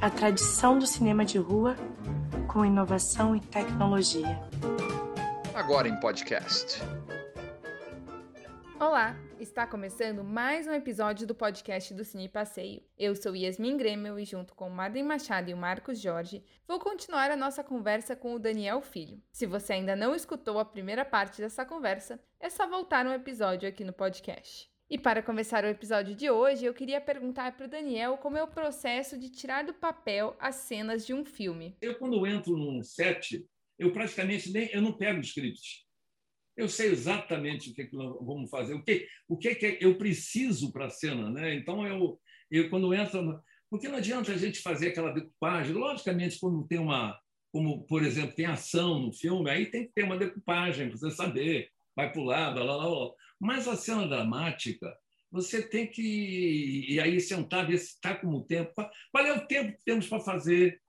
A tradição do cinema de rua com inovação e tecnologia. Agora em podcast. Olá, está começando mais um episódio do podcast do Cine Passeio. Eu sou Yasmin Grêmio e junto com Madem Machado e o Marcos Jorge, vou continuar a nossa conversa com o Daniel Filho. Se você ainda não escutou a primeira parte dessa conversa, é só voltar no episódio aqui no podcast. E para começar o episódio de hoje, eu queria perguntar para o Daniel como é o processo de tirar do papel as cenas de um filme. Eu, quando entro num set, eu praticamente nem eu não pego scripts. Eu sei exatamente o que, é que nós vamos fazer, o que, o que, é que eu preciso para a cena. Né? Então, eu, eu quando entro. Porque não adianta a gente fazer aquela decupagem. Logicamente, quando tem uma. Como, por exemplo, tem ação no filme, aí tem que ter uma decupagem para você saber, vai para o lado, lá, lá, lá. Mas a cena dramática, você tem que e aí sentar, ver se está como tempo. Qual é o tempo que temos para fazer?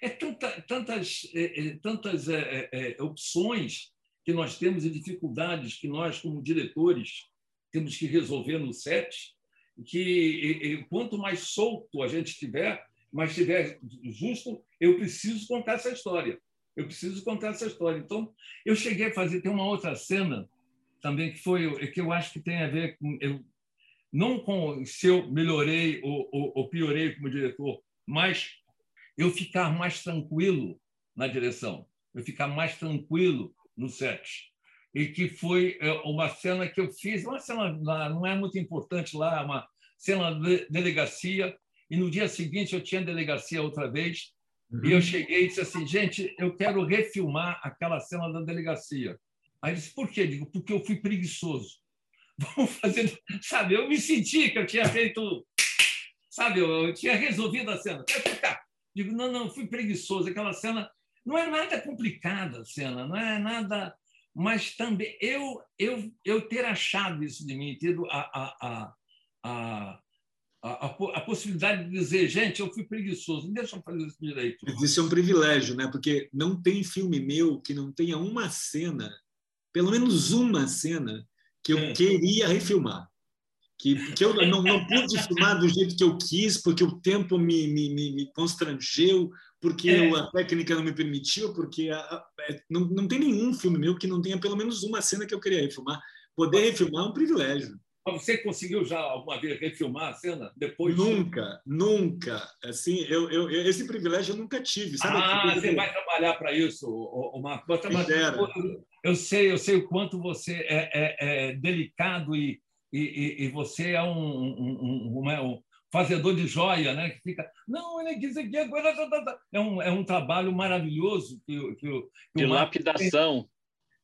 É tanta, tantas, é, é, tantas é, é, é, opções que nós temos e dificuldades que nós, como diretores, temos que resolver no set, que quanto mais solto a gente estiver, mais estiver justo, eu preciso contar essa história. Eu preciso contar essa história. Então, eu cheguei a fazer, tem uma outra cena também que foi que eu acho que tem a ver com eu, não com se eu melhorei ou, ou, ou piorei como diretor, mas eu ficar mais tranquilo na direção, eu ficar mais tranquilo no set. E que foi é, uma cena que eu fiz, uma cena não é muito importante lá, uma cena de delegacia, e no dia seguinte eu tinha delegacia outra vez, uhum. e eu cheguei e disse assim, gente, eu quero refilmar aquela cena da delegacia. Aí disse, por quê? Digo, porque eu fui preguiçoso. Vamos fazer. Sabe, eu me senti que eu tinha feito. Sabe, eu, eu tinha resolvido a cena. ficar. Digo, não, não, fui preguiçoso. Aquela cena não é nada complicada, a cena, não é nada. Mas também eu, eu, eu ter achado isso de mim, ter a, a, a, a a, a, possibilidade de dizer, gente, eu fui preguiçoso, deixa eu fazer isso direito. Isso é um privilégio, né? Porque não tem filme meu que não tenha uma cena pelo menos uma cena que eu é. queria refilmar. Que, que eu não, não pude filmar do jeito que eu quis, porque o tempo me, me, me, constrangeu, porque é. a técnica não me permitiu, porque a, a, é, não, não tem nenhum filme meu que não tenha pelo menos uma cena que eu queria refilmar. Poder refilmar é um privilégio. Você conseguiu já alguma vez refilmar a cena depois? Nunca, nunca. Assim, eu, eu, esse privilégio eu nunca tive. Sabe ah, você vai trabalhar para isso, o Marco. Eu sei, eu sei o quanto você é, é, é delicado e, e, e, você é um, um, um, um, fazedor de joia, né? Que fica, não, ele diz aqui agora é um, é um trabalho maravilhoso que, que, que de lapidação.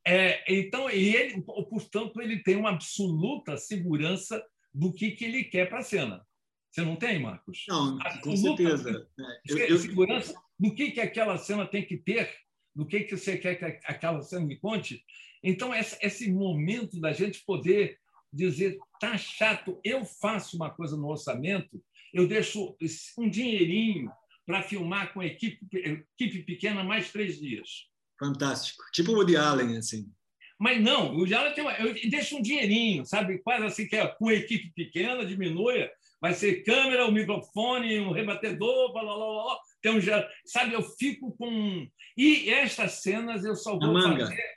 É, então, e ele, portanto, ele tem uma absoluta segurança do que, que ele quer para a cena. Você não tem, Marcos? Não, absoluta, com certeza. Eu, eu, segurança do que, que aquela cena tem que ter, do que, que você quer que aquela cena me conte. Então, esse momento da gente poder dizer, tá chato, eu faço uma coisa no orçamento, eu deixo um dinheirinho para filmar com equipe, equipe pequena mais três dias. Fantástico. Tipo o Woody Allen, assim. Mas não, o Woody Allen tem uma, eu deixo um dinheirinho, sabe? Quase assim que é com equipe pequena, diminui, vai ser câmera, um microfone, um rebatedor, blá, blá, blá, blá, tem um sabe? Eu fico com e estas cenas eu só vou fazer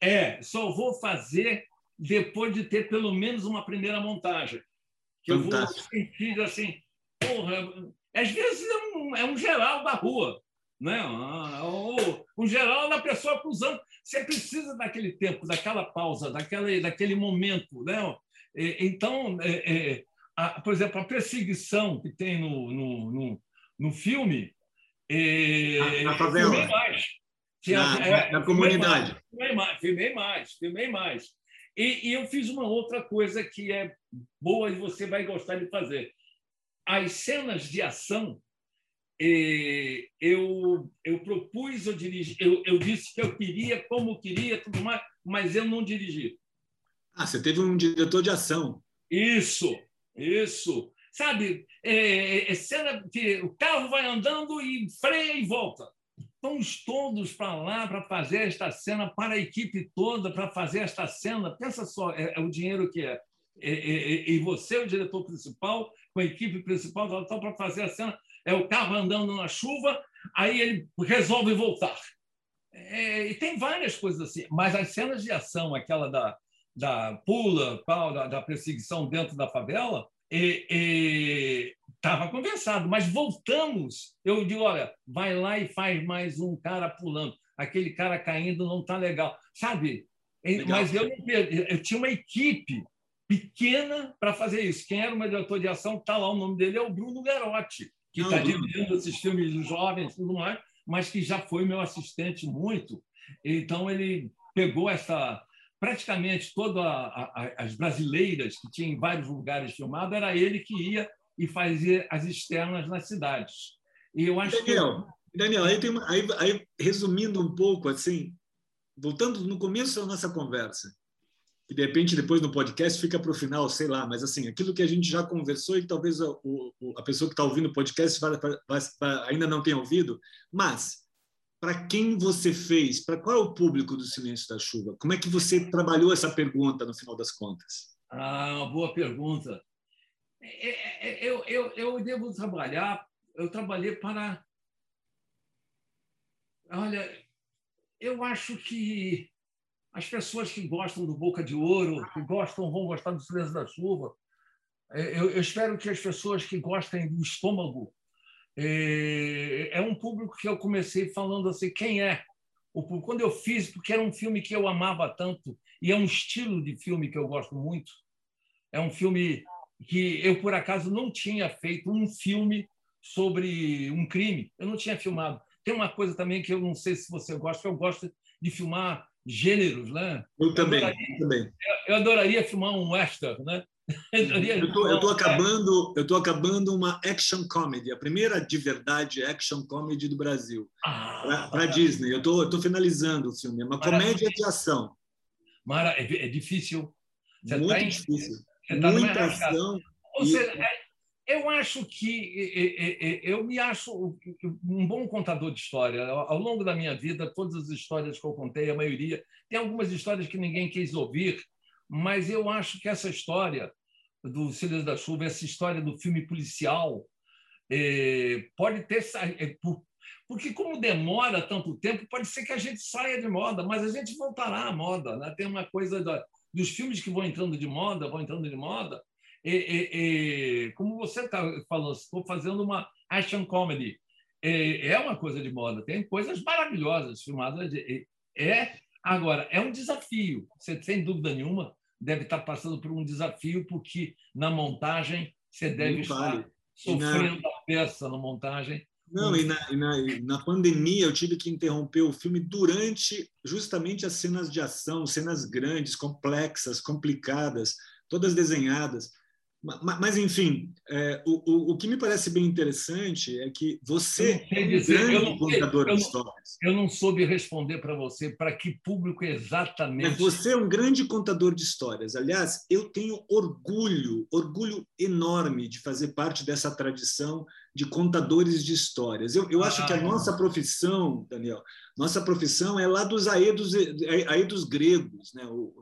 é, só vou fazer depois de ter pelo menos uma primeira montagem. Que Fantástico. eu vou sentir assim, porra, às vezes é um, é um geral da rua né? o, o geral da pessoa cruzando. Você precisa daquele tempo, daquela pausa, daquele, daquele momento. Né? Então, é, é, a, por exemplo, a perseguição que tem no, no, no, no filme. É, na favela. Filmei mais. Na, é, na comunidade. Filmei mais, filmei mais, filmei mais. E, e eu fiz uma outra coisa que é boa e você vai gostar de fazer. As cenas de ação eu, eu propus, eu dirigi, eu, eu disse que eu queria, como queria, tudo mais, mas eu não dirigi. Ah, você teve um diretor de ação. Isso, isso. Sabe, é, é, é cena que o carro vai andando e freia e volta. Vamos todos para lá para fazer esta cena, para a equipe toda para fazer esta cena. Pensa só, é, é o dinheiro que é. e, e, e você, o diretor principal, com a equipe principal, para fazer a cena. É o carro andando na chuva, aí ele resolve voltar. É, e tem várias coisas assim, mas as cenas de ação, aquela da, da pula, da, da perseguição dentro da favela, estava conversado, mas voltamos. Eu digo, olha, vai lá e faz mais um cara pulando. Aquele cara caindo não está legal. Sabe? Legal. Mas eu, eu tinha uma equipe pequena para fazer isso. Quem era o meu diretor de ação, está lá, o nome dele é o Bruno Garotti, que está dirigindo esses filmes dos jovens e tudo mais, mas que já foi meu assistente muito. Então, ele pegou essa. Praticamente todas as brasileiras que tinha em vários lugares filmado, era ele que ia e fazia as externas nas cidades. E eu acho Daniel, que... Daniel aí, uma, aí, aí, resumindo um pouco, assim, voltando no começo da nossa conversa, que de repente depois no podcast fica para o final, sei lá, mas assim, aquilo que a gente já conversou e talvez a, o, a pessoa que está ouvindo o podcast vai, vai, vai, ainda não tenha ouvido, mas para quem você fez, para qual é o público do Silêncio da Chuva? Como é que você trabalhou essa pergunta no final das contas? Ah, uma boa pergunta. É, é, é, eu, eu, eu devo trabalhar, eu trabalhei para. Olha, eu acho que as pessoas que gostam do Boca de Ouro, que gostam, vão gostar do Silêncio da Chuva. Eu, eu espero que as pessoas que gostem do estômago. É, é, um público que eu comecei falando assim: quem é? O, quando eu fiz, porque era um filme que eu amava tanto, e é um estilo de filme que eu gosto muito. É um filme que eu, por acaso, não tinha feito um filme sobre um crime. Eu não tinha filmado. Tem uma coisa também que eu não sei se você gosta, eu gosto de filmar gêneros, né? Eu também, eu, adoraria, eu também. Eu adoraria filmar um western, né? Eu estou eu tô acabando, eu tô acabando uma action comedy, a primeira de verdade action comedy do Brasil, ah, para Disney. Eu tô, eu tô finalizando o filme, é uma comédia de ação. Mara, é, é difícil. Você Muito tá em, difícil. Tá Muita ação. Ou seja, é, eu acho que eu me acho um bom contador de história. Ao longo da minha vida, todas as histórias que eu contei, a maioria, tem algumas histórias que ninguém quis ouvir, mas eu acho que essa história do Silêncio da Chuva, essa história do filme policial, é, pode ter é, porque como demora tanto tempo, pode ser que a gente saia de moda, mas a gente voltará à moda. Né? Tem uma coisa da, dos filmes que vão entrando de moda, vão entrando de moda, e, e, e, como você está falando, estou fazendo uma action comedy. é uma coisa de moda, tem coisas maravilhosas filmadas. É agora é um desafio. Você sem dúvida nenhuma deve estar passando por um desafio porque na montagem você deve estar sofrendo na... a peça na montagem. Não, e na, e na, na, pandemia eu tive que interromper o filme durante justamente as cenas de ação, cenas grandes, complexas, complicadas, todas desenhadas mas, enfim, é, o, o, que me parece bem interessante é que você é um grande contador de histórias. Eu não soube responder para você para que público exatamente. Mas você é um grande contador de histórias. Aliás, eu tenho orgulho, orgulho enorme de fazer parte dessa tradição de contadores de histórias. Eu, eu ah, acho que a nossa profissão, Daniel, nossa profissão é lá dos aedos, aedos gregos. Né? O,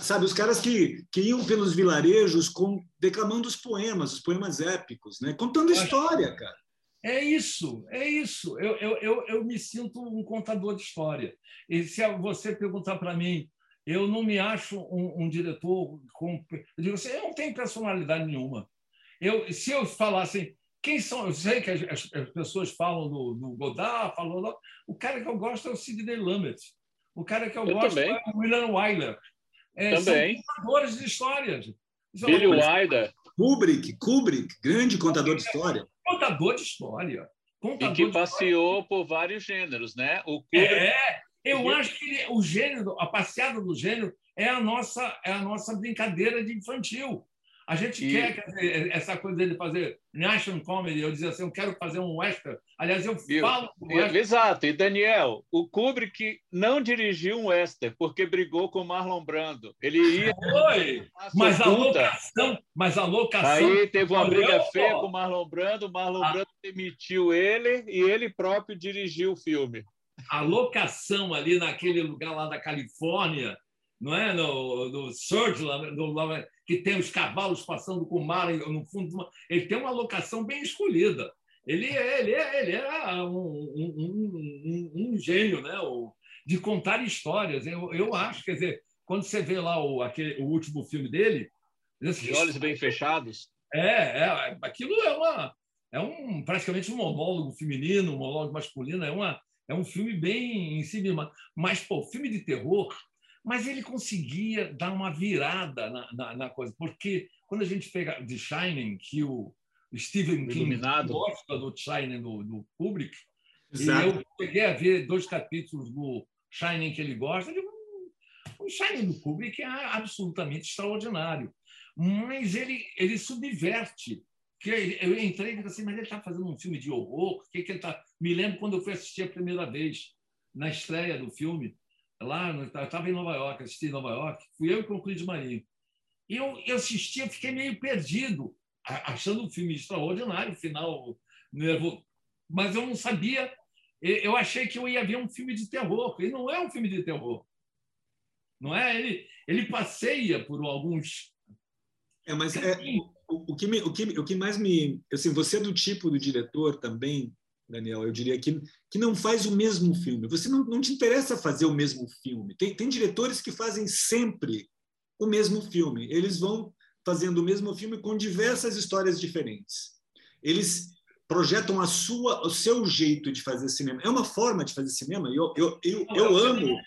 Sabe, os caras que, que iam pelos vilarejos com, declamando os poemas, os poemas épicos, né? contando história, cara. É isso, é isso. Eu, eu, eu, eu me sinto um contador de história. E se você perguntar para mim, eu não me acho um, um diretor com. Eu digo assim, eu não tenho personalidade nenhuma. Eu, se eu falasse, assim, quem são? Eu sei que as, as pessoas falam do, do Godard, falam. Do, o cara que eu gosto é o Sidney Lumet. O cara que eu, eu gosto também. é o William Wyler. É, Também. São contadores de histórias. É Billy Wilder. Kubrick, Kubrick, grande contador de história. Contador de história. Contador e que passeou história. por vários gêneros, né? O Kubrick... É, eu acho que o gênero, a passeada do gênero é a nossa, é a nossa brincadeira de infantil. A gente e... quer, quer dizer, essa coisa dele fazer national comedy, eu dizer assim, eu quero fazer um western. Aliás, eu e, falo. E, exato. E Daniel, o Kubrick não dirigiu um western porque brigou com Marlon Brando. Ele ia. Foi. Mas a locação, mas a locação. Aí teve uma briga feia com Marlon Brando. Marlon ah. Brando demitiu ele e ele próprio dirigiu o filme. A locação ali naquele lugar lá da Califórnia não é? No, no Surge, no, que tem os cavalos passando com o mar no fundo. Ele tem uma locação bem escolhida. Ele é, ele é, ele é um, um, um, um gênio né? de contar histórias. Eu, eu acho, quer dizer, quando você vê lá o, aquele, o último filme dele. De olhos bem fechados. É, é, aquilo é uma. É um, praticamente um monólogo feminino, um monólogo masculino, é, uma, é um filme bem em si mesmo. Mas, pô, filme de terror, mas ele conseguia dar uma virada na, na, na coisa, porque quando a gente pega The Shining, que o Stephen King gosta do Shining do, do Kubrick, Exato. e eu peguei a ver dois capítulos do Shining que ele gosta, eu digo, o Shining do Kubrick é absolutamente extraordinário, mas ele, ele subverte. Que eu entrei e disse assim, mas ele está fazendo um filme de horror? O que, que ele está? Me lembro quando eu fui assistir a primeira vez, na estreia do filme, lá, eu estava em Nova York, assisti em Nova York, fui eu e o Cris Marinho. E eu, eu assisti, eu fiquei meio perdido, achando o filme extraordinário, final nervoso. Mas eu não sabia, eu achei que eu ia ver um filme de terror, e não é um filme de terror não é? Ele, ele passeia por alguns. É, mas é, o, o, que me, o, que, o que mais me. Assim, você é do tipo do diretor também, Daniel, eu diria que, que não faz o mesmo filme. Você não, não te interessa fazer o mesmo filme. Tem, tem diretores que fazem sempre o mesmo filme. Eles vão fazendo o mesmo filme com diversas histórias diferentes. Eles projetam a sua, o seu jeito de fazer cinema. É uma forma de fazer cinema. Eu, eu, eu, eu, eu amo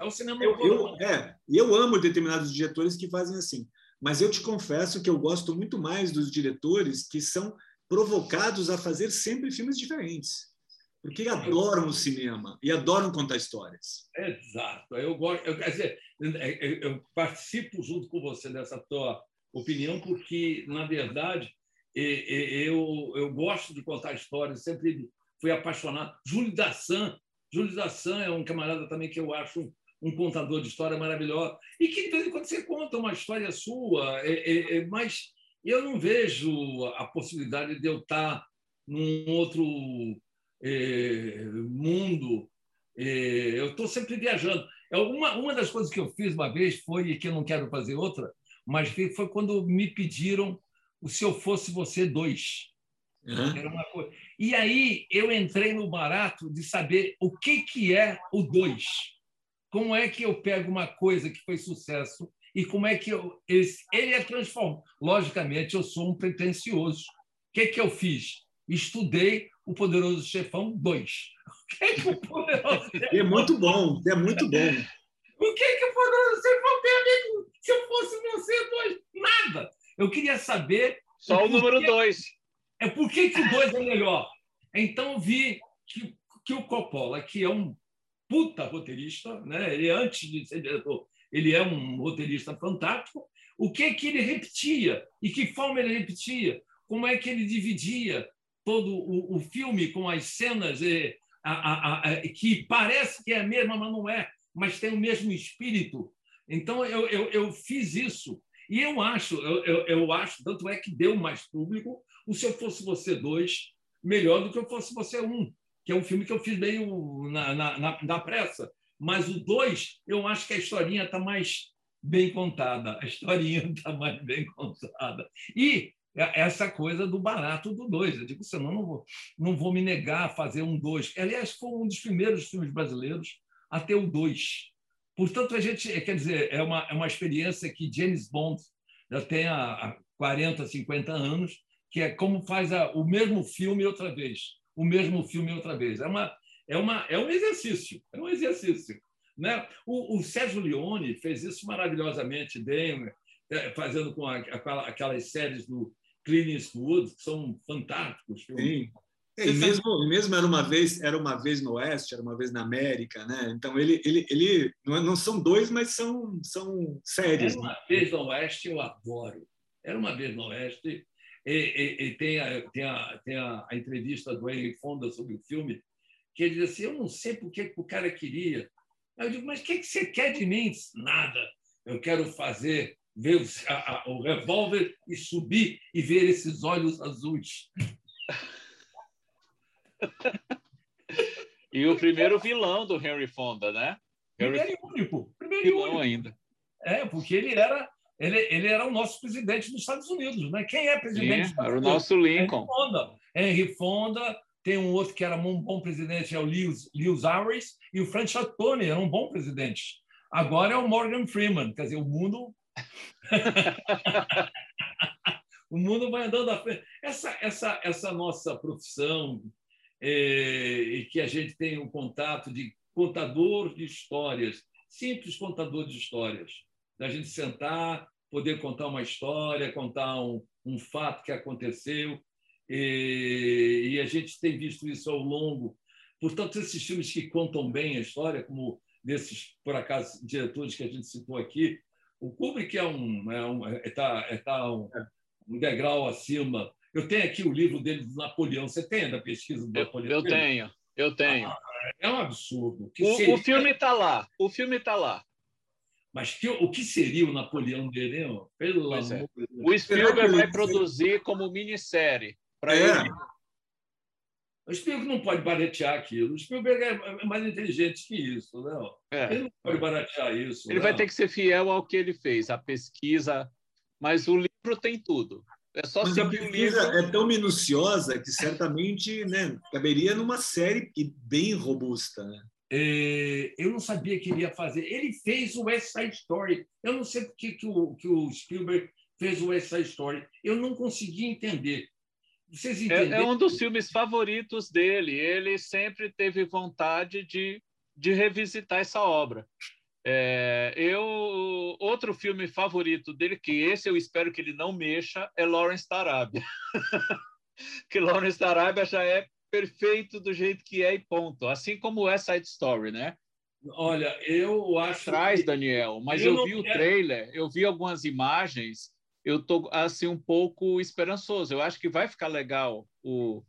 é o cinema eu, eu, é, eu amo determinados diretores que fazem assim, mas eu te confesso que eu gosto muito mais dos diretores que são provocados a fazer sempre filmes diferentes. Porque adoram o cinema e adoram contar histórias. Exato. Eu gosto, eu, quer dizer, eu participo junto com você dessa tua opinião, porque, na verdade, eu, eu gosto de contar histórias, sempre fui apaixonado. Júlio Dassan Júlio Dassan é um camarada também que eu acho um contador de história maravilhoso. E que, de vez em quando, você conta uma história sua, é, é, é, mas eu não vejo a possibilidade de eu estar num outro é, mundo. É, eu estou sempre viajando. É uma, uma das coisas que eu fiz uma vez foi, e que eu não quero fazer outra, mas foi quando me pediram o Se Eu Fosse Você dois. Uhum. Era uma coisa. E aí eu entrei no barato de saber o que, que é o dois. Como é que eu pego uma coisa que foi sucesso e como é que eu, ele, ele é transformado. Logicamente, eu sou um pretencioso. O que, que eu fiz? Estudei o Poderoso Chefão 2. O que, que o Poderoso Chefão... É muito bom, é muito bom. O que, que o Poderoso Chefão tem a ver com se eu fosse você dois? Nada. Eu queria saber... Só o, o número 2 é por que, que o 2 é melhor. Então vi que, que o Coppola, que é um puta roteirista, né? ele antes de ser diretor, ele é um roteirista fantástico, o que que ele repetia e que forma ele repetia, como é que ele dividia todo o, o filme com as cenas e, a, a, a, que parece que é a mesma, mas não é, mas tem o mesmo espírito. Então eu, eu, eu fiz isso e eu acho, eu, eu, eu acho, tanto é que deu mais público, o Se Eu Fosse Você dois melhor do que Eu Fosse Você um, que é um filme que eu fiz meio na, na, na, na pressa. Mas o dois, eu acho que a historinha está mais bem contada. A historinha está mais bem contada. E essa coisa do barato do dois. Eu digo, senão não vou, não vou me negar a fazer um dois. Aliás, foi um dos primeiros filmes brasileiros a ter o dois. Portanto, a gente, quer dizer, é uma, é uma experiência que James Bond já tem há 40, 50 anos que é como faz a, o mesmo filme outra vez, o mesmo filme outra vez. É uma é uma é um exercício, é um exercício, né? O, o Sérgio Leone fez isso maravilhosamente bem, é, fazendo com a, aquelas séries do Clint Eastwood que são fantásticos. Sim. É, e mesmo, mesmo era uma vez era uma vez no Oeste, era uma vez na América, né? Então ele ele, ele não, não são dois, mas são são séries. Era uma né? vez no Oeste eu adoro. Era uma vez no Oeste e, e, e tem, a, tem, a, tem a, a, entrevista do Henry Fonda sobre o filme, que ele diz assim: Eu não sei por que o cara queria. Aí eu digo: Mas o que, que você quer de mim? Nada. Eu quero fazer, ver o, o revólver e subir e ver esses olhos azuis. e o primeiro vilão do Henry Fonda, né? Henry... Primeiro e único. Primeiro vilão único. ainda. É, porque ele era ele, ele era o nosso presidente dos Estados Unidos, né? Quem é presidente? Sim, era o nosso Lincoln. Henry Fonda. Henry Fonda, tem um outro que era um bom presidente, é o Lewis, Lewis Harris, e o Frank Chatone era um bom presidente. Agora é o Morgan Freeman, quer dizer, o mundo. o mundo vai andando à frente. Essa, essa, essa nossa profissão, é, que a gente tem um contato de contador de histórias, simples contador de histórias, da gente sentar, poder contar uma história, contar um, um fato que aconteceu, e, e, a gente tem visto isso ao longo. Portanto, esses filmes que contam bem a história, como desses, por acaso, diretores que a gente citou aqui, o Kubrick é um, é um, é, tá, é, tá um, um degrau acima. Eu tenho aqui o livro dele do Napoleão. Você tem da pesquisa do Napoleão? Eu, tenho, eu tenho. Ah, é um absurdo. O, seria... o, filme está lá. O filme está lá. Mas que, o que seria o Napoleão dele? Pelo pois é. amor é. O Spielberg vai produzir como minissérie para é. ele. O Spielberg não pode baratear aquilo. O Spielberg é mais inteligente que isso, não? É. Ele não pode baratear isso. Ele não. vai ter que ser fiel ao que ele fez, a pesquisa. Mas o livro tem tudo. É só Mas a pesquisa é tão minuciosa que certamente né, caberia numa série bem robusta. Né? É, eu não sabia que ele ia fazer. Ele fez o West Side Story. Eu não sei por que, que, o, que o Spielberg fez o West Side Story. Eu não consegui entender. Vocês é, é, um dos filmes favoritos dele. Ele sempre teve vontade de, de revisitar essa obra. É, eu outro filme favorito dele, que esse eu espero que ele não mexa, é Lawrence da Arábia. que Lawrence da Arábia já é perfeito do jeito que é e ponto. Assim como West Side Story, né? Olha, eu acho. Traz, que... Daniel, mas eu, eu vi o trailer, eu vi algumas imagens eu tô assim um pouco esperançoso. Eu acho que vai ficar legal o,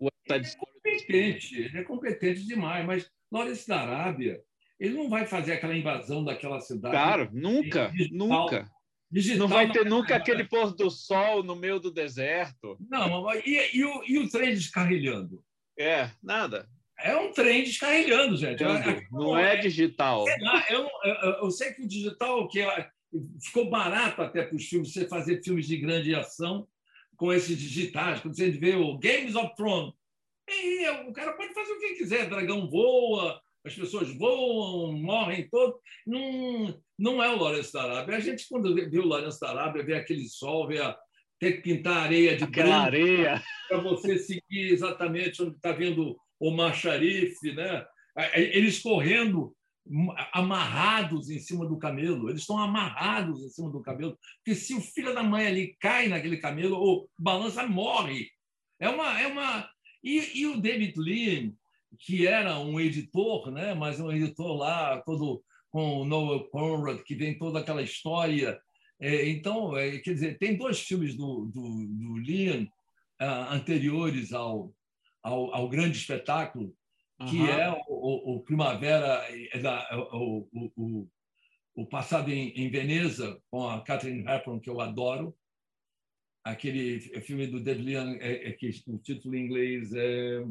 o ele é competente, ele é competente demais, mas Lawrence da Arábia, ele não vai fazer aquela invasão daquela cidade. Claro, nunca, digital, nunca. Digital não vai ter nunca aquele pôr do sol no meio do deserto. Não, e, e, o, e o trem descarrilhando? É, nada. É um trem descarrilhando, gente. Não é, é digital. Eu, eu, eu, sei que o digital, que é, ficou barato até para os filmes, você fazer filmes de grande ação com esses digitais. Quando você vê o Games of Thrones, e o cara pode fazer o que quiser, dragão voa, as pessoas voam, morrem todos. Não, não é o Lourenço da Arábia. A gente, quando vê o Lourenço da Arábia, vê aquele sol, vê a, ter que pintar areia de branco areia para você seguir exatamente onde está vindo o Macharif, né? eles correndo amarrados em cima do camelo. Eles estão amarrados em cima do camelo. Porque se o filho da mãe ali cai naquele camelo ou balança, morre. É uma. É uma... E, e o David Lee, que era um editor, né? mas um editor lá, todo com o Noah Conrad, que vem toda aquela história. É, então, é, quer dizer, tem dois filmes do, do, do Liam uh, anteriores ao, ao, ao grande espetáculo, que uhum. é o, o, o, Primavera, é da, o, o, o, passado em, em, Veneza, com a Catherine Hepburn, que eu adoro. Aquele filme do David Leon, é, é, que o título em inglês é,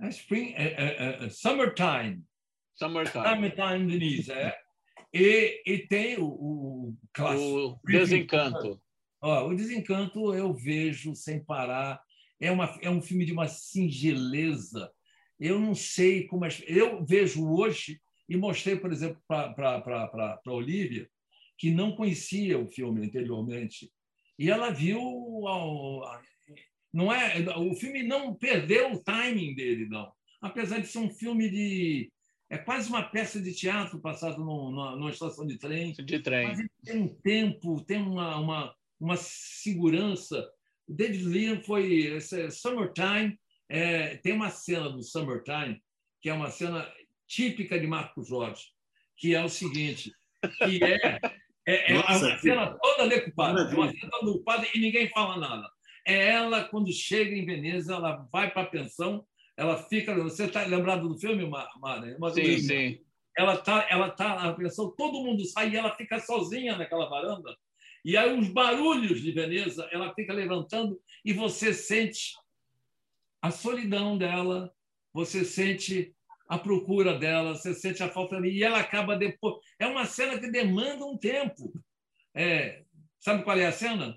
é Spring, é, é, é Summertime. Summertime. Summertime, Denise, é. E, e tem o, o clássico. O Desencanto. Ó, o Desencanto eu vejo sem parar. É, uma, é um filme de uma singeleza eu não sei como. Eu vejo hoje, e mostrei, por exemplo, para a Olivia, que não conhecia o filme anteriormente. E ela viu. Não é, o filme não perdeu o timing dele, não. Apesar de ser um filme de. É quase uma peça de teatro passado numa, estação de trem. De trem. Mas tem um tempo, tem uma, uma, uma segurança. O David Lean foi Summertime, é, tem uma cena do Summertime que é uma cena típica de Marco Jorge, que é o seguinte, que é, é, é Nossa, uma cena toda decupada, é uma cena toda decupada e ninguém fala nada. É ela, quando chega em Veneza, ela vai para a pensão, ela fica... Você está lembrado do filme, Mara? Sim, sim. Ela está ela tá na pensão, todo mundo sai e ela fica sozinha naquela varanda. E aí os barulhos de Veneza, ela fica levantando e você sente a solidão dela, você sente à procura dela, você sente a falta ali, e ela acaba depois. É uma cena que demanda um tempo. É, sabe qual é a cena?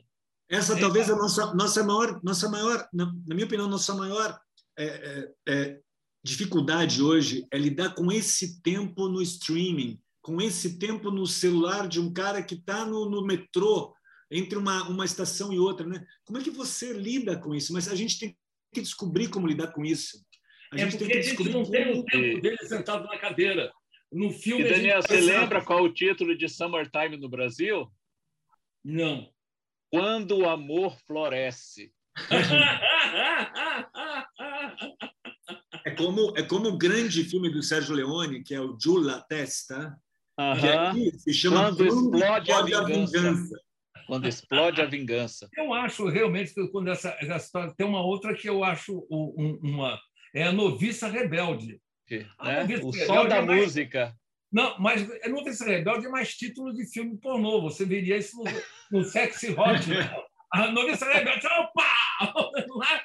Essa talvez é a nossa, nossa maior, nossa maior, na, na minha opinião, nossa maior é, é, é, dificuldade hoje é lidar com esse tempo no streaming, com esse tempo no celular de um cara que está no, no, metrô entre uma, uma estação e outra, né? Como é que você lida com isso? Mas a gente tem que descobrir como lidar com isso. A gente tem que descobrir a gente não tem o tempo dele sentado na cadeira. No filme. E Daniel, você lembra qual é o título de Summertime no Brasil? Não. Quando o amor floresce. é como é como o grande filme do Sérgio Leone, que é o Giulia Testa, uh que aqui se chama Quando explode, a, vingança. a vingança. Quando explode a vingança. Eu acho realmente que quando essa, essa história tem uma outra que eu acho uma é a noviça rebelde. né? O som da é mais... música. Não, mas a noviça rebelde é mais título de filme pornô. Você veria isso no, no Sexy Hot. Né? A noviça rebelde, opa! Não é?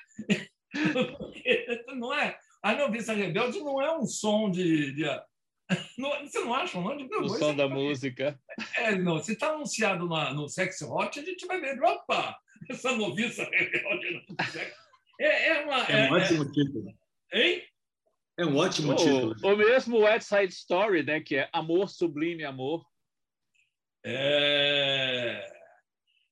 Não é? A noviça rebelde não é um som de. de não, você não acha, não? De, o som da música. É, não. Se está anunciado na, no Sexy Hot, a gente vai ver. Opa! Essa noviça rebelde. É, é, uma, é, é um ótimo é, título. Hein? É um ótimo título. O mesmo West Side Story, né? Que é Amor Sublime Amor. É...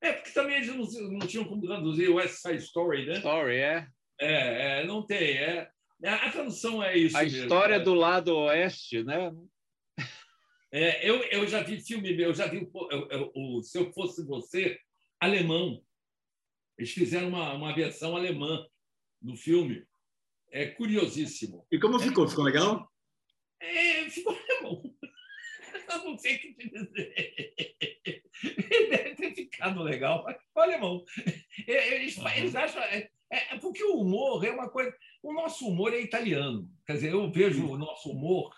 É, porque também eles não, não tinham como traduzir West Side Story, né? Story, é. É, é não tem. É. A tradução é isso. A mesmo, história é. do lado oeste, né? É, eu, eu já vi filme, eu já vi o, o, Se Eu Fosse Você, alemão. Eles fizeram uma, uma versão alemã do filme. É curiosíssimo. E como ficou? Ficou legal? É, ficou alemão. Eu não sei o que te dizer. Deve ter ficado legal, mas ficou alemão. Eles, eles acham. É, é porque o humor é uma coisa. O nosso humor é italiano. Quer dizer, eu vejo o nosso humor.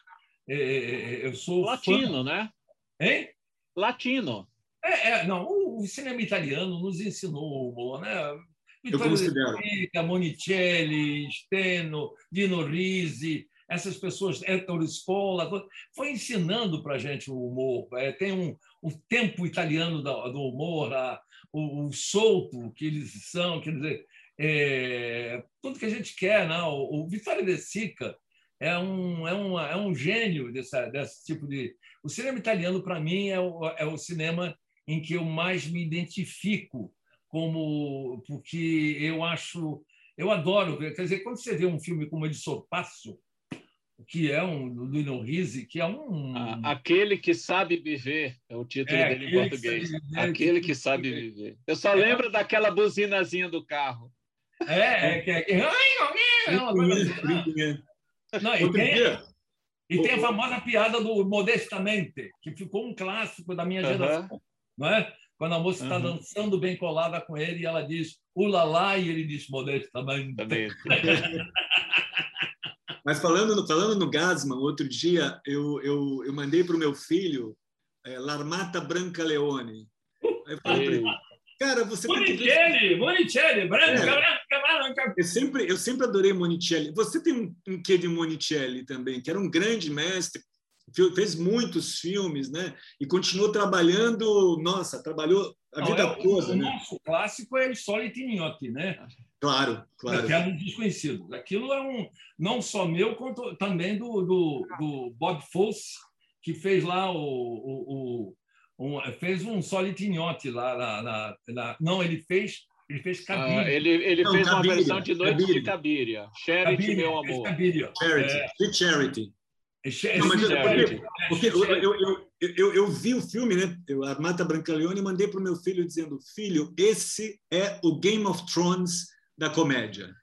É, é, é eu sou. Latino, fã. né? Hein? Latino. É, é, não, o, cinema italiano nos ensinou o humor, né? Vittorio De Monicelli, Steno, Dino Risi, essas pessoas, Ettore Spola, foi ensinando para a gente o humor. É, tem um, o tempo italiano do, do humor, a, o, o, solto que eles são, quer dizer, é, tudo que a gente quer. Né? O, o De Sica é um, é um, é um gênio dessa, desse tipo de. O cinema italiano, para mim, é o, é o cinema em que eu mais me identifico, como porque eu acho. Eu adoro ver. Quer dizer, quando você vê um filme como de Sorpasso, que é um do Lino Risi, que é um. Aquele que sabe viver é o título é, dele em português. Que aquele que sabe viver. Eu só lembro daquela buzinazinha do carro. É, é que é. Não, e tem, e tem a famosa piada do Modestamente, que ficou um clássico da minha geração. Não é? Quando a moça está uhum. dançando bem colada com ele e ela diz ulalá e ele diz modestamente. Mas falando no, falando no Gasman, outro dia eu, eu, eu mandei para o meu filho é, L'Armata Branca Leone. Aí eu falei para ele, Cara, você Monicelli. Monicelli, branca, é. branca, branca. Eu sempre, eu sempre adorei Monicelli. Você tem um, um quê de Monicelli também, que era um grande mestre, fez muitos filmes, né? E continuou trabalhando, nossa, trabalhou a Não, vida é, toda. O, né? nosso clássico é o Solitinhotti, né? Claro, claro. Que é um desconhecido. Aquilo é um, não só meu, quanto também do, do, do Bob Fosse, que fez lá o, o, um, fez um Solitinhotti lá na, na, na, Não, ele fez. Ele fez Cabiria. Ah, ele ele Não, fez Cabiria, uma versão de Noite Cabiria. de Cabiria. Charity, Cabiria, meu amor. Cabiria. Charity. É. Charity. Não, mas porque, porque eu, eu, eu, eu, eu vi o filme, né? Eu, Armata Brancaleone, e mandei para o meu filho dizendo: Filho, esse é o Game of Thrones da comédia.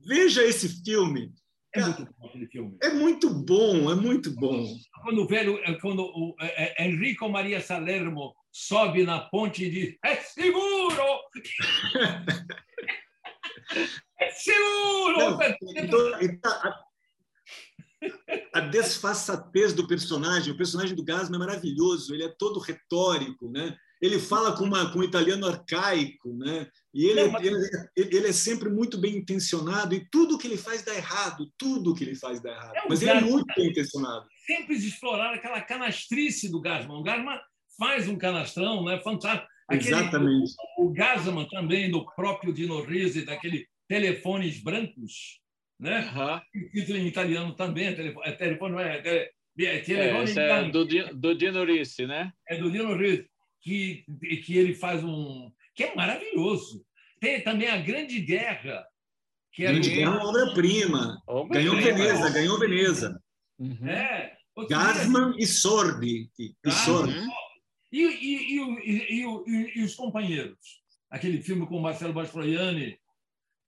Veja esse filme. É muito bom aquele filme. É muito bom, é muito bom. Quando o velho, quando o é, Enrico Maria Salermo sobe na ponte e diz: É seguro! é seguro! Não, então, então, a, a desfaçatez do personagem, o personagem do Gasman é maravilhoso, ele é todo retórico, né? Ele fala com, uma, com um italiano arcaico, né? E ele, não, mas... ele, ele, é sempre muito bem intencionado e tudo que ele faz dá errado, tudo que ele faz dá errado. É mas ele é muito bem intencionado. Sempre explorar aquela canastrice do Gasman. O Gasman faz um canastrão, né? Fantástico. Aquele, Exatamente. O, o Gasman também, do próprio Dino Risi, daquele Telefones Brancos, né? Uhum. O título em italiano também, é telefone, é telefone não é, é, é telefone é, é do, do Dino Risi, né? É do Dino Risi, que, que ele faz um... que é maravilhoso. Tem também a Grande Guerra, que é... Grande Guerra é uma obra-prima. Obra ganhou Veneza, ganhou Veneza. Uhum. É. Gasman e Sordi. E, Sordi. E, e, e, e, os companheiros? Aquele filme com o Marcelo Mastroianni,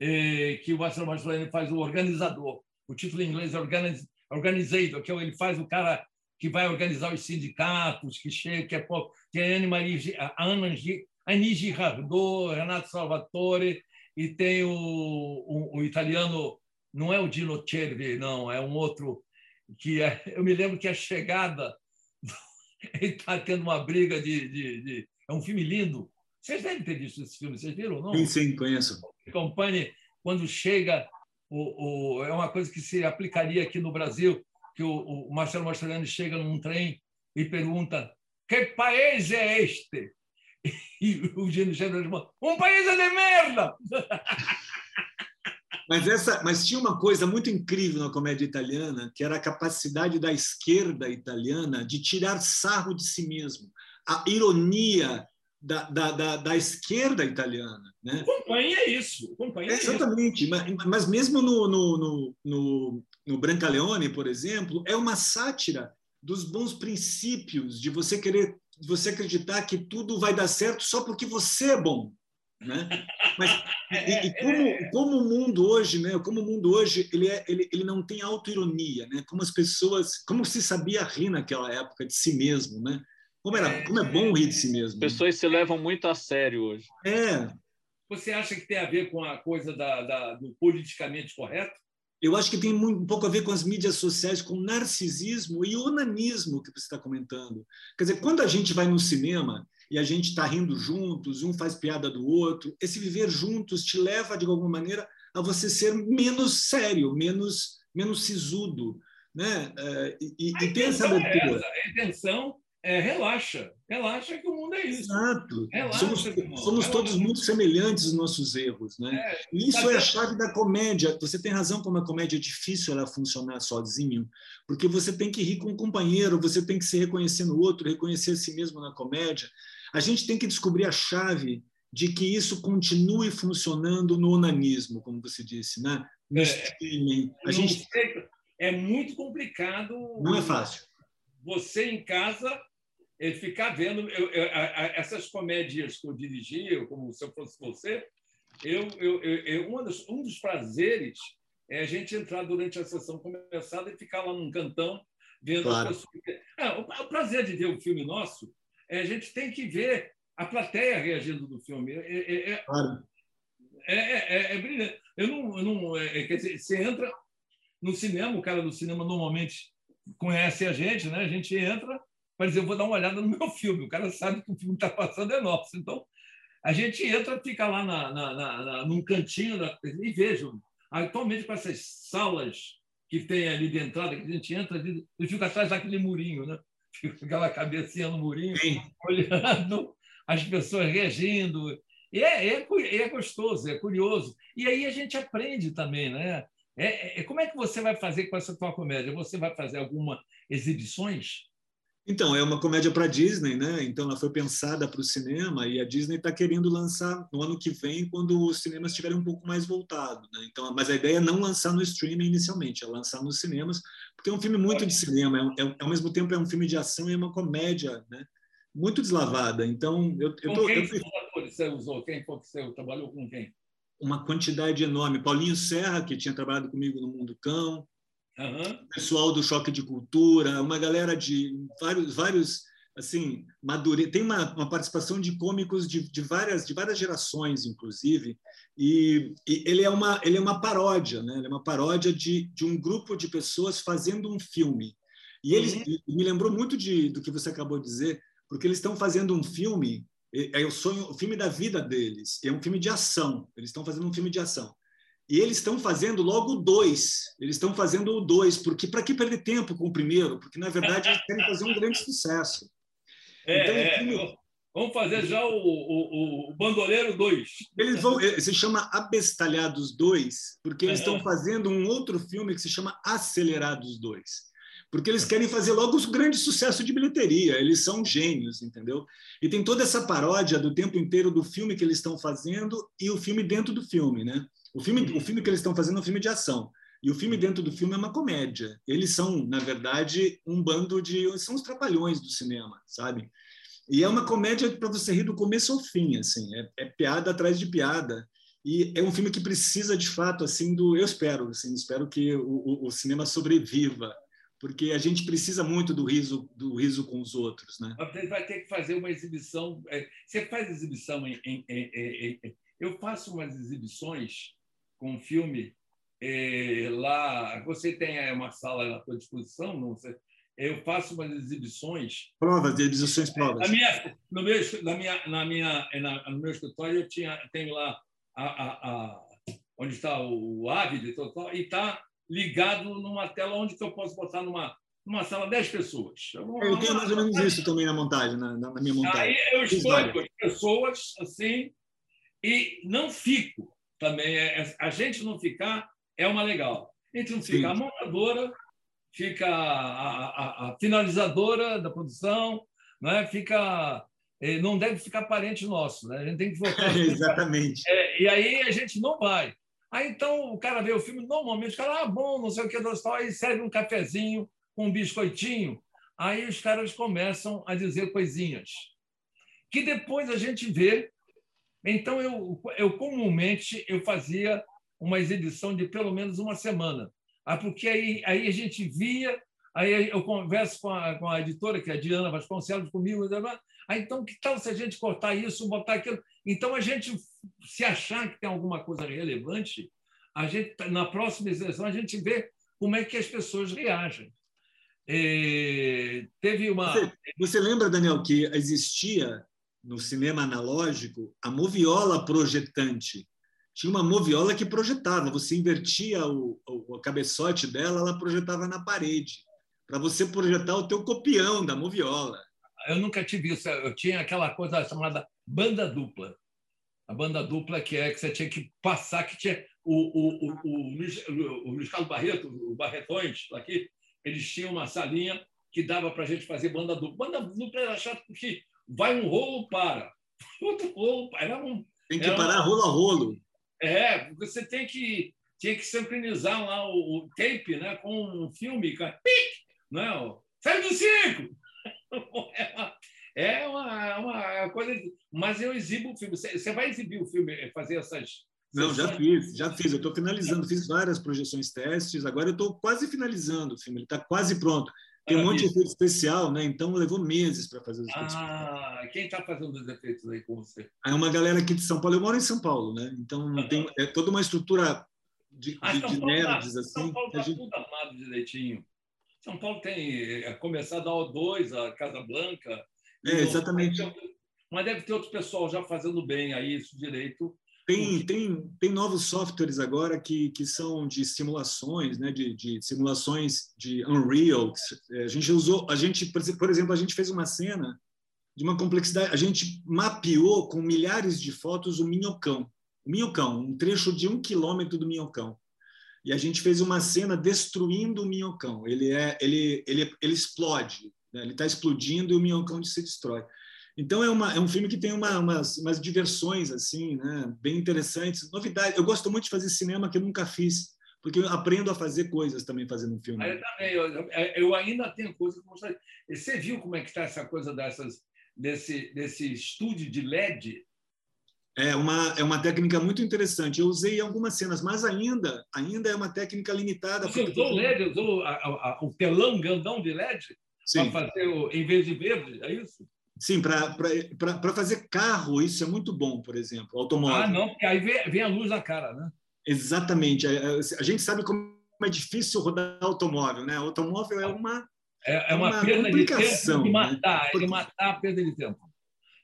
eh, que o Marcelo Mastroianni faz o organizador. O título em inglês é Organiz, Organizator, que é ele faz o cara que vai organizar os sindicatos, que chega, que é, que é Anne Marie, Ana Annie Girardot, Renato Salvatore, e tem o, o, o, italiano, não é o Dino Cervi, não, é um outro, que é, eu me lembro que a chegada, ele está tendo uma briga de, de, de, É um filme lindo. Vocês devem ter visto esse filme, vocês viram, não? Sim, sim, conheço. Company, quando chega, o, o, é uma coisa que se aplicaria aqui no Brasil, que o, o Marcelo Mastroianni chega num trem e pergunta que país é este? E o Gino Chandler um país é de merda! Mas, essa, mas tinha uma coisa muito incrível na comédia italiana, que era a capacidade da esquerda italiana de tirar sarro de si mesmo. A ironia da, da, da, da esquerda italiana. Né? Acompanha isso. Acompanha é, exatamente. Isso. Mas, mas mesmo no, no, no, no, no Brancaleone, por exemplo, é uma sátira dos bons princípios de você querer você acreditar que tudo vai dar certo só porque você é bom, né? Mas e, e como, como o mundo hoje, né? Como o mundo hoje ele é, ele, ele não tem autoironia, né? Como as pessoas, como se sabia rir naquela época de si mesmo, né? Como era, como é bom rir de si mesmo. As pessoas se levam muito a sério hoje. É. Você acha que tem a ver com a coisa da, da do politicamente correto? Eu acho que tem um pouco a ver com as mídias sociais, com o narcisismo e o onanismo que você está comentando. Quer dizer, quando a gente vai no cinema e a gente está rindo juntos, um faz piada do outro, esse viver juntos te leva, de alguma maneira, a você ser menos sério, menos, menos sisudo. Né? É, e, e ter essa. É a intenção é, relaxa, relaxa que o mundo é isso. Exato. Relaxa, somos, somos todos muito semelhantes os nossos erros, né? É, isso é a chave da comédia. Você tem razão como a comédia é difícil ela funcionar sozinho, porque você tem que rir com um companheiro, você tem que se reconhecer no outro, reconhecer a si mesmo na comédia. A gente tem que descobrir a chave de que isso continue funcionando no onanismo, como você disse, né? No é, streaming. A gente é muito complicado. Não é fácil. Você em casa é ficar vendo eu, eu, a, essas comédias que eu dirigia, como se eu fosse você, eu, eu, dos, um dos prazeres é a gente entrar durante a sessão começada e ficar lá num cantão vendo claro. as pessoas. É, o, o, prazer de ver o filme nosso é a gente tem que ver a plateia reagindo do filme. É, é, é claro. é, é, é brilhante. Eu não, eu não quer dizer, você entra no cinema, o cara do cinema normalmente conhece a gente, né? A gente entra dizer, eu vou dar uma olhada no meu filme. O cara sabe que o filme que está passando é nosso. Então, a gente entra, fica lá na, na, na, num cantinho da, e veja. Atualmente, com essas salas que tem ali de entrada, que a gente entra, e fica atrás daquele murinho, né? Fica aquela cabecinha no murinho, Sim. olhando as pessoas reagindo. E é, é, é, gostoso, é curioso. E aí a gente aprende também, né? É, é, como é que você vai fazer com essa tua comédia? Você vai fazer alguma exibições? Então, é uma comédia para Disney, né? Então, ela foi pensada para o cinema e a Disney está querendo lançar no ano que vem, quando os cinemas estiverem um pouco mais voltados. Né? Então, mas a ideia é não lançar no streaming inicialmente, é lançar nos cinemas, porque é um filme muito de cinema. É, é, ao mesmo tempo, é um filme de ação e é uma comédia, né? Muito deslavada. Então, eu, eu tô, quem eu... atores você usou? Quem foi que você trabalhou com quem? Uma quantidade enorme. Paulinho Serra, que tinha trabalhado comigo no Mundo Cão, Uhum. pessoal do choque de cultura, uma galera de vários, vários assim, madure... tem uma, uma participação de cômicos de, de, várias, de várias gerações, inclusive, e, e, ele é uma ele é uma paródia, né? Ele é uma paródia de, de um grupo de pessoas fazendo um filme. E ele uhum. me lembrou muito de, do que você acabou de dizer, porque eles estão fazendo um filme é o sonho, o filme da vida deles. É um filme de ação. Eles estão fazendo um filme de ação. E eles estão fazendo logo dois. Eles estão fazendo o dois, porque para que perder tempo com o primeiro? Porque na verdade eles querem fazer um grande sucesso. É, então, é, filme... Vamos fazer já o, o, o Bandoleiro 2. Eles vão, eh, se chama Abestalhados 2, porque eles estão fazendo um outro filme que se chama Acelerados 2. Porque eles querem fazer logo o grande sucesso de bilheteria. Eles são gênios, entendeu? E tem toda essa paródia do tempo inteiro do filme que eles estão fazendo e o filme dentro do filme, né? O filme, o filme que eles estão fazendo é um filme de ação. E o filme dentro do filme é uma comédia. Eles são, na verdade, um bando de. São os trapalhões do cinema, sabe? E é uma comédia para você rir do começo ao fim, assim. É, é, piada atrás de piada. E é um filme que precisa, de fato, assim, do. Eu espero, assim, espero que o, o cinema sobreviva porque a gente precisa muito do riso do riso com os outros, né? Você vai ter que fazer uma exibição. É, você faz exibição em, em, em, em eu faço umas exibições com filme é, lá. Você tem uma sala à sua disposição, não sei. Eu faço umas exibições. Provas, de exibições provas. Na minha, no, meu, na minha, na minha, na, no meu escritório eu tinha, tenho lá a, a, a onde está o e tal, e está ligado numa tela onde que eu posso botar numa numa sala 10 pessoas. Eu, eu tenho mais ou menos isso também na montagem, na, na minha montagem. Aí eu escolho as pessoas assim e não fico também. É, é, a gente não ficar é uma legal. A gente não fica. Sim. A montadora fica a, a, a, finalizadora da produção, né? fica não deve ficar parente nosso, né? A gente tem que votar. Exatamente. É, e aí a gente não vai. Aí então o cara vê o filme, normalmente o cara, ah, bom, não sei o que, aí serve um cafezinho um biscoitinho. Aí os caras começam a dizer coisinhas que depois a gente vê. Então eu, eu comumente eu fazia uma exibição de pelo menos uma semana, ah, porque aí, aí a gente via, aí eu converso com a, com a editora que é a Diana Vasconcelos comigo, aí então que tal se a gente cortar isso, botar aquilo? Então a gente se achar que tem alguma coisa relevante, a gente na próxima exibição a gente vê como é que as pessoas reagem. É, teve uma. Você, você, lembra, Daniel, que existia no cinema analógico a moviola projetante? Tinha uma moviola que projetava, você invertia o, o, o cabeçote dela, ela projetava na parede, para você projetar o teu copião da moviola. Eu nunca tive isso, eu tinha aquela coisa chamada banda dupla. A banda dupla que é que você tinha que passar, que tinha o, o, o, o, Luiz, o Luiz Carlos Barreto, o Barretões, aqui, eles tinham uma salinha que dava para a gente fazer banda dupla. Banda dupla era chato porque vai um rolo, para. Outro rolo, era um. Tem que parar rolo a rolo. É, você tem que, tinha que sincronizar lá o, o tape né, com um filme, cara. Pic! Não, sai do cinco! É uma, é uma coisa. Mas eu exibo o filme. Você vai exibir o filme, fazer essas não, já fiz, já fiz. Eu estou finalizando, fiz várias projeções testes. Agora eu estou quase finalizando o filme, ele está quase pronto. Tem um monte de efeito especial, né? Então levou meses para fazer os efeitos. Ah, quem está fazendo os efeitos aí com você? É uma galera aqui de São Paulo. Eu moro em São Paulo, né? Então tem é toda uma estrutura de, ah, de, de tá- nerds assim. São Paulo está gente... tudo armado direitinho. São Paulo tem é, começado a O2, a Casa Blanca. É, exatamente. Mas deve ter outro pessoal já fazendo bem aí isso direito tem, tem, tem novos softwares agora que, que são de simulações, né? de, de simulações de Unreal. A gente usou, a gente, por exemplo, a gente fez uma cena de uma complexidade, a gente mapeou com milhares de fotos o minhocão, o minhocão, um trecho de um quilômetro do minhocão. E a gente fez uma cena destruindo o minhocão. Ele é, ele, ele, ele explode, né? ele está explodindo e o minhocão se destrói. Então é, uma, é um filme que tem uma, umas, umas diversões assim, né, bem interessantes, novidade. Eu gosto muito de fazer cinema que eu nunca fiz, porque eu aprendo a fazer coisas também fazendo um filme. Eu também, eu, eu ainda tenho coisas que mostrar. Você viu como é que está essa coisa dessas desse desse estúdio de LED? É uma, é uma técnica muito interessante. Eu usei em algumas cenas, mas ainda, ainda é uma técnica limitada. Você usou o LED, usou a, a, a, o telão grandão de LED para fazer o, em vez de verde, é isso? Sim, para fazer carro, isso é muito bom, por exemplo, automóvel. Ah, não, porque aí vem, vem a luz na cara, né? Exatamente. A, gente sabe como é difícil rodar automóvel, né? Automóvel é uma é, é uma, uma perda de tempo de matar, né? de matar a perda de tempo.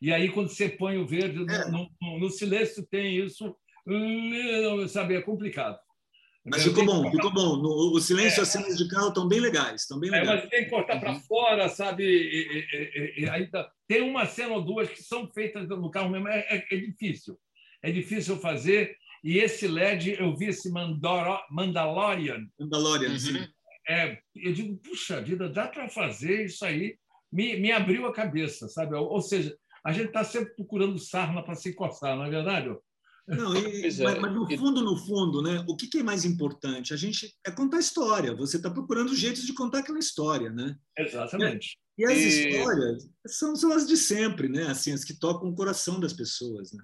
E aí, quando você põe o verde, É. no, no- no silêncio tem isso, hum, sabe, é complicado. Mas ficou bom, cortar- ficou bom. No- o silêncio e as cenas de carro estão bem legais, estão bem É, legais. mas tem que cortar para fora, sabe? E, e- e- e- ainda tem uma cena ou duas que são feitas no carro mesmo. É, é- é difícil. É difícil fazer. E esse LED, eu vi esse Mandoro- Mandalorian. Mandalorian, Uhum. sim. É, eu digo, puxa vida, dá para fazer isso aí. Me, me abriu a cabeça, sabe? Ou, ou seja, a gente está sempre procurando sarna para se coçar, não é verdade? Não, e- Pois é. mas, mas no E- fundo, no fundo, né? O que, que é mais importante? A gente é contar história. Você está procurando jeitos de contar aquela história, né? Exatamente. E as E- histórias são, são as de sempre, né? Assim, as que tocam o coração das pessoas, né?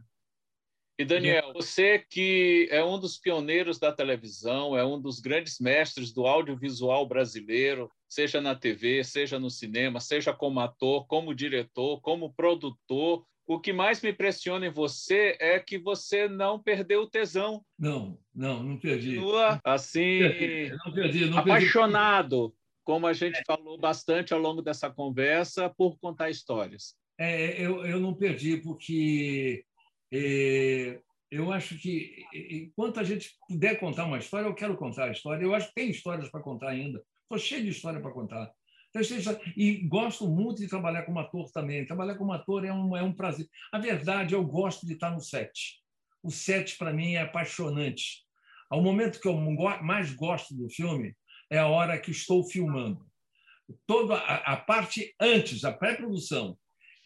E Daniel, você que é um dos pioneiros da televisão, é um dos grandes mestres do audiovisual brasileiro, seja na TV, seja no cinema, seja como ator, como diretor, como produtor, o que mais me impressiona em você é que você não perdeu o tesão. Não, não, não perdi. Continua assim, Não perdi, não perdi. apaixonado, como a gente falou bastante ao longo dessa conversa, por contar histórias. É, eu, eu não perdi, porque é, eu acho que é, enquanto a gente puder contar uma história, eu quero contar a história. Eu acho que tem histórias para contar ainda. Estou cheio de história para contar. Então. E gosto muito de trabalhar como ator também. Trabalhar como ator é um, é um prazer. A verdade, eu gosto de estar no set. O set, para mim, é apaixonante. Ao momento que eu mais gosto do filme é a hora que estou filmando. Toda a, a parte antes, a pré-produção,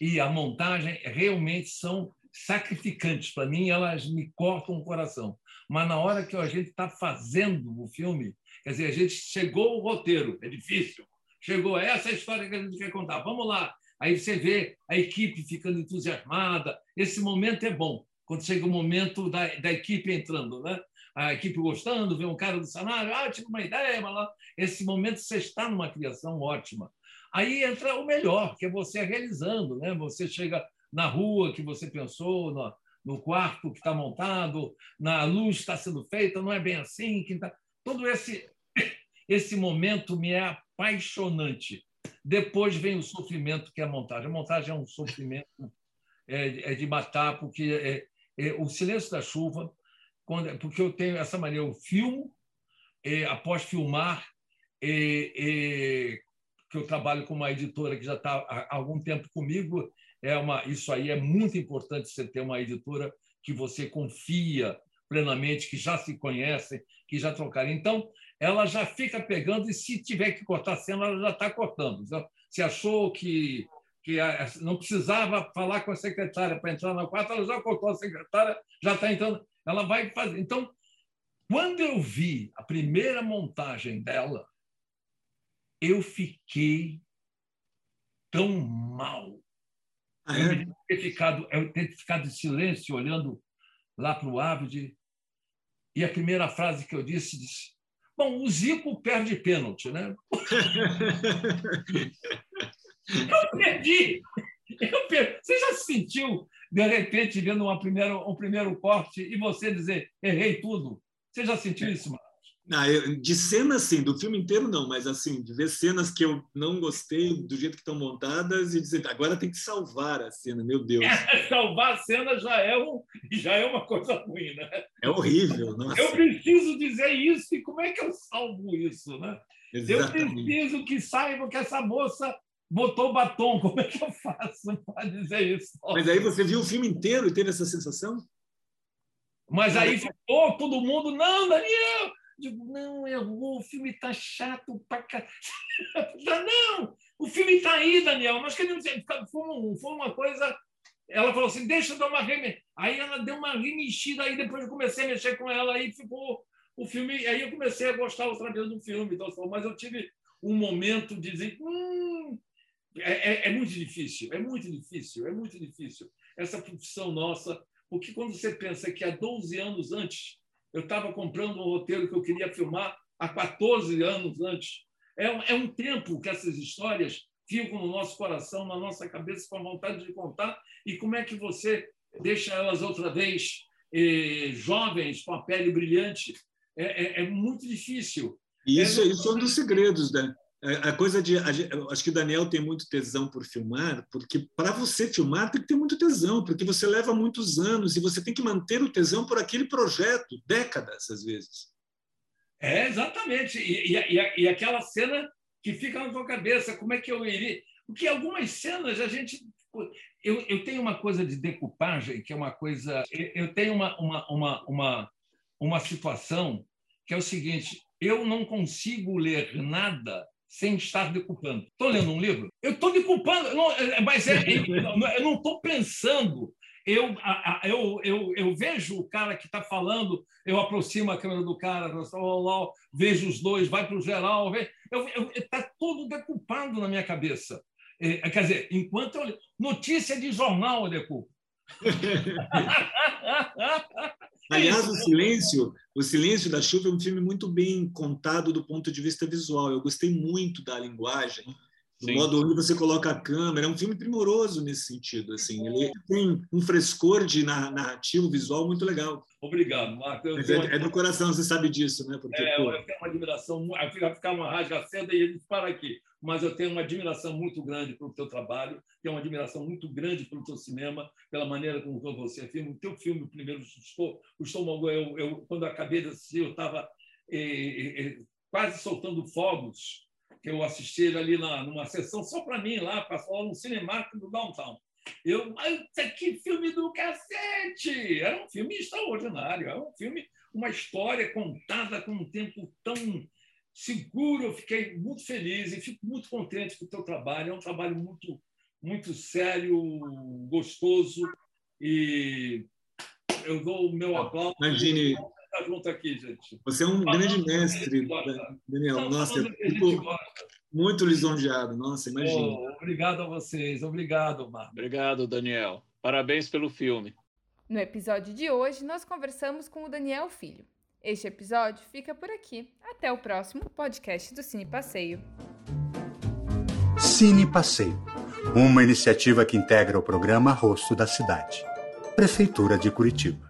e a montagem realmente são sacrificantes. Para mim, elas me cortam o coração. Mas na hora que a gente está fazendo o filme, quer dizer, a gente chegou ao roteiro, é difícil. Chegou, essa é a história que a gente quer contar, vamos lá. Aí você vê a equipe ficando entusiasmada. Esse momento é bom, quando chega o momento da, da equipe entrando, né? a equipe gostando, vê um cara do cenário, ah, tive uma ideia, mas lá. Esse momento você está numa criação ótima. Aí entra o melhor, que é você realizando, né? Você chega na rua que você pensou, no, no quarto que está montado, na luz está sendo feita, não é bem assim. Que tá... Todo esse, esse momento me é apaixonante. Depois vem o sofrimento, que é a montagem. A montagem é um sofrimento é, é de matar, porque é, é, o silêncio da chuva, quando, porque eu tenho essa maneira, eu filmo, é, após filmar, é, que eu trabalho com uma editora que já está há algum tempo comigo. É uma, isso aí é muito importante você ter uma editora que você confia plenamente, que já se conhecem, que já trocaram. Então, ela já fica pegando e se tiver que cortar cena, ela já está cortando. Se achou que, que não precisava falar com a secretária para entrar na quarta, ela já cortou a secretária, já está entrando. Ela vai fazer. Então, quando eu vi a primeira montagem dela, eu fiquei tão mal. Ah, eu, é? ter ficado, eu ter ficado em silêncio, olhando lá para o Ávid, e a primeira frase que eu disse, disse Bom, o Zico perde pênalti, né? eu perdi! Eu perdi. Você já se sentiu, de repente, vendo uma primeira, um primeiro corte e você dizer, errei tudo? Você já sentiu isso, Marcos? Não, eu, de cena, sim, do filme inteiro não, mas assim, de ver cenas que eu não gostei do jeito que estão montadas e dizer, agora tem que salvar a cena, meu Deus. É, salvar a cena já é, um, já é uma coisa ruim, né? É horrível. Nossa. Eu preciso dizer isso e como é que eu salvo isso, né? Exatamente. Eu preciso que saibam que essa moça botou batom. Como é que eu faço para dizer isso? Mas aí você viu o filme inteiro e teve essa sensação? Mas aí ficou todo mundo, não, Daniel! Digo, não, errou, o filme está chato pra cá. Não, o filme está aí, Daniel. Nós queremos foi, um, foi uma coisa. Ela falou assim: deixa eu dar uma remexida. Aí ela deu uma remexida, aí depois eu comecei a mexer com ela, aí ficou o filme. Aí eu comecei a gostar outra vez do filme. Então, mas eu tive um momento de dizer: hum, é, é, é muito difícil, é muito difícil, é muito difícil. Essa profissão nossa, porque quando você pensa que há 12 anos antes eu estava comprando um roteiro que eu queria filmar há 14 anos antes. É, é um tempo que essas histórias ficam no nosso coração, na nossa cabeça, com a vontade de contar. E como é que você deixa elas outra vez eh, jovens, com a pele brilhante? É, é, é muito difícil. E isso, isso é um dos segredos, né? A coisa de. acho que o Daniel tem muito tesão por filmar, porque para você filmar tem que ter muito tesão, porque você leva muitos anos e você tem que manter o tesão por aquele projeto, décadas às vezes. É, exatamente. E, e, e aquela cena que fica na tua cabeça, como é que eu iria. Porque algumas cenas a gente. Eu, eu tenho uma coisa de decupagem, que é uma coisa. Eu tenho uma, uma, uma, uma, uma situação que é o seguinte: eu não consigo ler nada sem estar decupando. Estou lendo um livro, eu estou decupando, não, é, mas é, eu não estou pensando. Eu, eu, eu, eu vejo o cara que está falando, eu aproximo a câmera do cara, vejo os dois, vai para o geral, está tudo decupado na minha cabeça. É, quer dizer, enquanto eu. Notícia de jornal eu decupo. Aliás, o silêncio, o silêncio da chuva é um filme muito bem contado do ponto de vista visual. Eu gostei muito da linguagem, do Sim. modo onde você coloca a câmera. É um filme primoroso nesse sentido. Assim, ele tem um frescor de narrativo visual muito legal. Obrigado, Marco. É, é, do coração, você sabe disso, né? Porque, é, pô... eu tenho uma admiração. Eu ficar uma rasga seda e ele para aqui mas eu tenho uma admiração muito grande pelo teu trabalho, tenho uma admiração muito grande pelo teu cinema, pela maneira como você filma. O teu filme, o primeiro, o Estômago, eu, eu, quando acabei de assistir, eu estava eh, eh, quase soltando fogos, que eu assisti ali na, numa sessão só para mim, lá, passou no Cinemark do Downtown. Eu, mas que filme do cacete! Era um filme extraordinário, era um filme, uma história contada com um tempo tão seguro, eu fiquei muito feliz e fico muito contente com o teu trabalho. É um trabalho muito, muito sério, gostoso e eu dou o meu aplauso. Imagine. Tá junto aqui, gente. Você é um Falando grande mestre, Daniel. Nossa, fico muito lisonjeado. Nossa, imagina. Oh, obrigado a vocês. Obrigado, Marco. Obrigado, Daniel. Parabéns pelo filme. No episódio de hoje, nós conversamos com o Daniel Filho. Este episódio fica por aqui. Até o próximo podcast do Cine Passeio. Cine Passeio uma iniciativa que integra o programa Rosto da Cidade, Prefeitura de Curitiba.